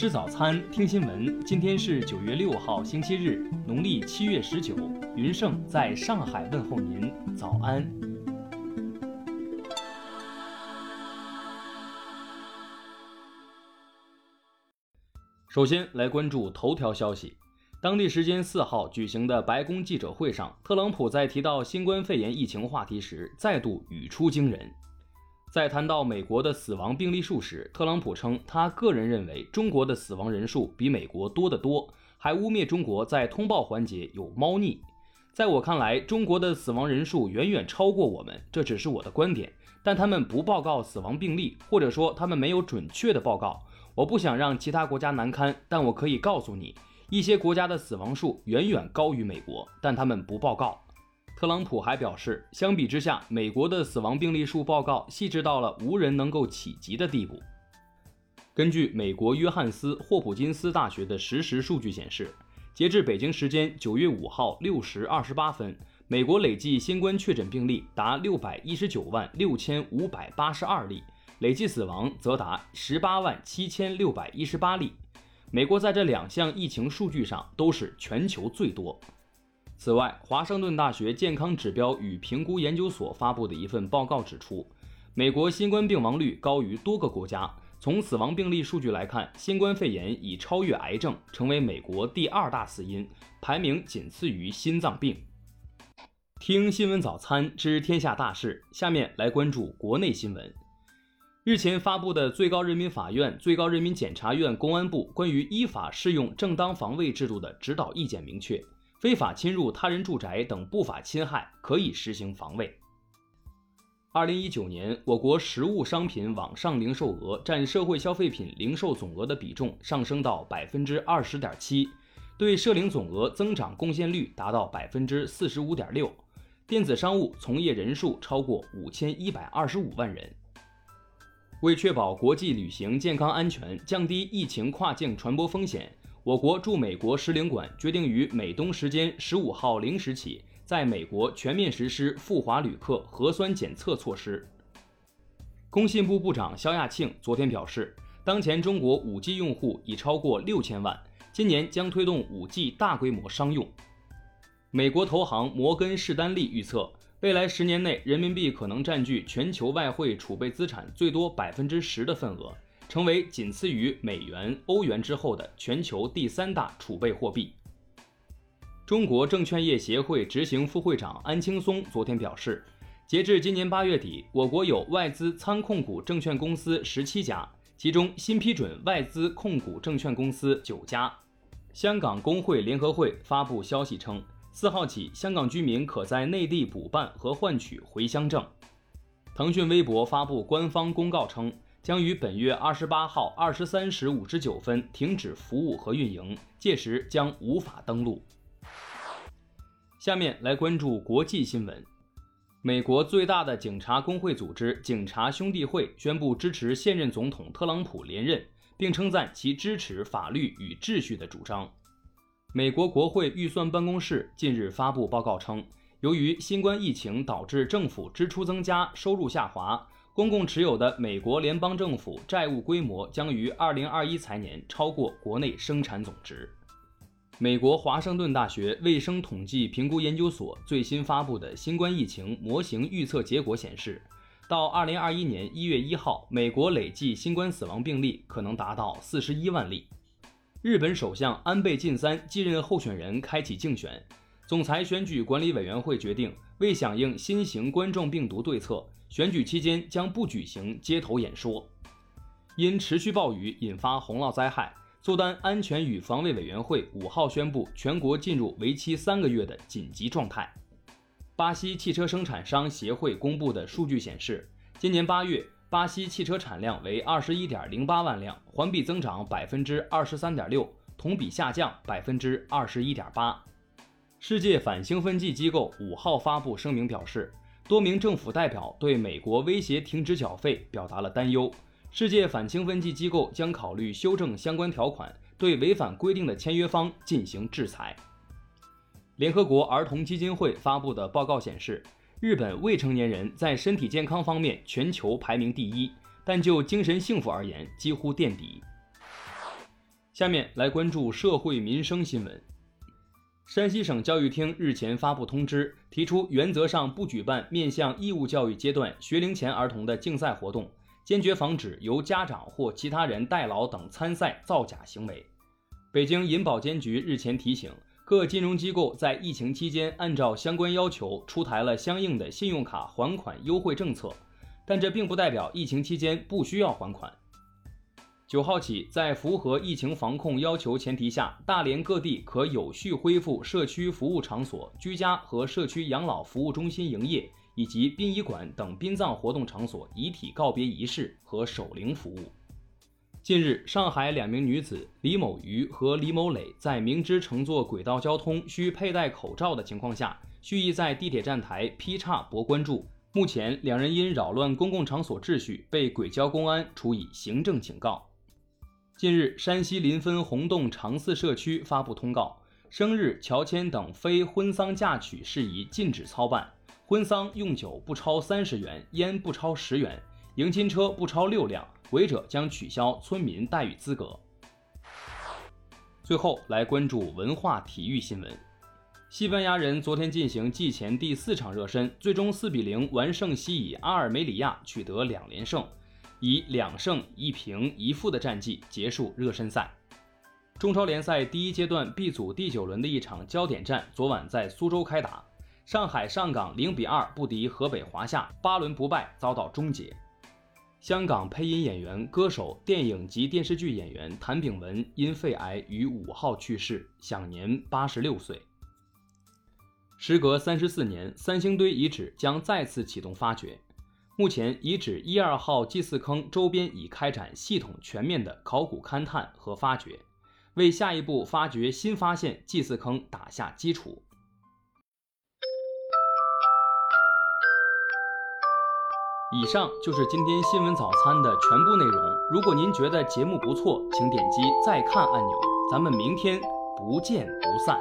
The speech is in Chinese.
吃早餐，听新闻。今天是九月六号，星期日，农历七月十九。云盛在上海问候您，早安。首先来关注头条消息。当地时间四号举行的白宫记者会上，特朗普在提到新冠肺炎疫情话题时，再度语出惊人。在谈到美国的死亡病例数时，特朗普称，他个人认为中国的死亡人数比美国多得多，还污蔑中国在通报环节有猫腻。在我看来，中国的死亡人数远远超过我们，这只是我的观点。但他们不报告死亡病例，或者说他们没有准确的报告。我不想让其他国家难堪，但我可以告诉你，一些国家的死亡数远远高于美国，但他们不报告。特朗普还表示，相比之下，美国的死亡病例数报告细致到了无人能够企及的地步。根据美国约翰斯霍普金斯大学的实时数据显示，截至北京时间九月五号六时二十八分，美国累计新冠确诊病例达六百一十九万六千五百八十二例，累计死亡则达十八万七千六百一十八例。美国在这两项疫情数据上都是全球最多。此外，华盛顿大学健康指标与评估研究所发布的一份报告指出，美国新冠病亡率高于多个国家。从死亡病例数据来看，新冠肺炎已超越癌症，成为美国第二大死因，排名仅次于心脏病。听新闻早餐知天下大事，下面来关注国内新闻。日前发布的最高人民法院、最高人民检察院、公安部关于依法适用正当防卫制度的指导意见明确。非法侵入他人住宅等不法侵害，可以实行防卫。二零一九年，我国实物商品网上零售额占社会消费品零售总额的比重上升到百分之二十点七，对社零总额增长贡献率达到百分之四十五点六，电子商务从业人数超过五千一百二十五万人。为确保国际旅行健康安全，降低疫情跨境传播风险。我国驻美国使领馆决定于美东时间十五号零时起，在美国全面实施赴华旅客核酸检测措施。工信部部长肖亚庆昨天表示，当前中国 5G 用户已超过六千万，今年将推动 5G 大规模商用。美国投行摩根士丹利预测，未来十年内，人民币可能占据全球外汇储备资产最多百分之十的份额。成为仅次于美元、欧元之后的全球第三大储备货币。中国证券业协会执行副会长安青松昨天表示，截至今年八月底，我国有外资参控股证券公司十七家，其中新批准外资控股证券公司九家。香港工会联合会发布消息称，四号起，香港居民可在内地补办和换取回乡证。腾讯微博发布官方公告称。将于本月二十八号二十三时五十九分停止服务和运营，届时将无法登录。下面来关注国际新闻。美国最大的警察工会组织警察兄弟会宣布支持现任总统特朗普连任，并称赞其支持法律与秩序的主张。美国国会预算办公室近日发布报告称，由于新冠疫情导致政府支出增加，收入下滑。公共持有的美国联邦政府债务规模将于二零二一财年超过国内生产总值。美国华盛顿大学卫生统计评估研究所最新发布的新冠疫情模型预测结果显示，到二零二一年一月一号，美国累计新冠死亡病例可能达到四十一万例。日本首相安倍晋三继任候选人开启竞选。总裁选举管理委员会决定，为响应新型冠状病毒对策，选举期间将不举行街头演说。因持续暴雨引发洪涝灾害，苏丹安全与防卫委员会五号宣布全国进入为期三个月的紧急状态。巴西汽车生产商协会公布的数据显示，今年八月，巴西汽车产量为二十一点零八万辆，环比增长百分之二十三点六，同比下降百分之二十一点八。世界反兴奋剂机构五号发布声明表示，多名政府代表对美国威胁停止缴费表达了担忧。世界反兴奋剂机构将考虑修正相关条款，对违反规定的签约方进行制裁。联合国儿童基金会发布的报告显示，日本未成年人在身体健康方面全球排名第一，但就精神幸福而言几乎垫底。下面来关注社会民生新闻。山西省教育厅日前发布通知，提出原则上不举办面向义务教育阶段学龄前儿童的竞赛活动，坚决防止由家长或其他人代劳等参赛造假行为。北京银保监局日前提醒，各金融机构在疫情期间按照相关要求出台了相应的信用卡还款优惠政策，但这并不代表疫情期间不需要还款。九号起，在符合疫情防控要求前提下，大连各地可有序恢复社区服务场所、居家和社区养老服务中心营业，以及殡仪馆等殡葬活动场所遗体告别仪式和守灵服务。近日，上海两名女子李某瑜和李某磊在明知乘坐轨道交通需佩戴口罩的情况下，蓄意在地铁站台劈叉博关注。目前，两人因扰乱公共场所秩序，被轨交公安处以行政警告。近日，山西临汾洪洞长寺社区发布通告，生日、乔迁等非婚丧嫁娶事宜禁止操办，婚丧用酒不超三十元，烟不超十元，迎亲车不超六辆，违者将取消村民待遇资格。最后来关注文化体育新闻，西班牙人昨天进行季前第四场热身，最终四比零完胜西乙阿尔梅里亚，取得两连胜。以两胜一平一负的战绩结束热身赛。中超联赛第一阶段 B 组第九轮的一场焦点战，昨晚在苏州开打。上海上港零比二不敌河北华夏，八轮不败遭到终结。香港配音演员、歌手、电影及电视剧演员谭炳文因肺癌于五号去世，享年八十六岁。时隔三十四年，三星堆遗址将再次启动发掘。目前，遗址一二号祭祀坑周边已开展系统全面的考古勘探和发掘，为下一步发掘新发现祭祀坑打下基础。以上就是今天新闻早餐的全部内容。如果您觉得节目不错，请点击再看按钮。咱们明天不见不散。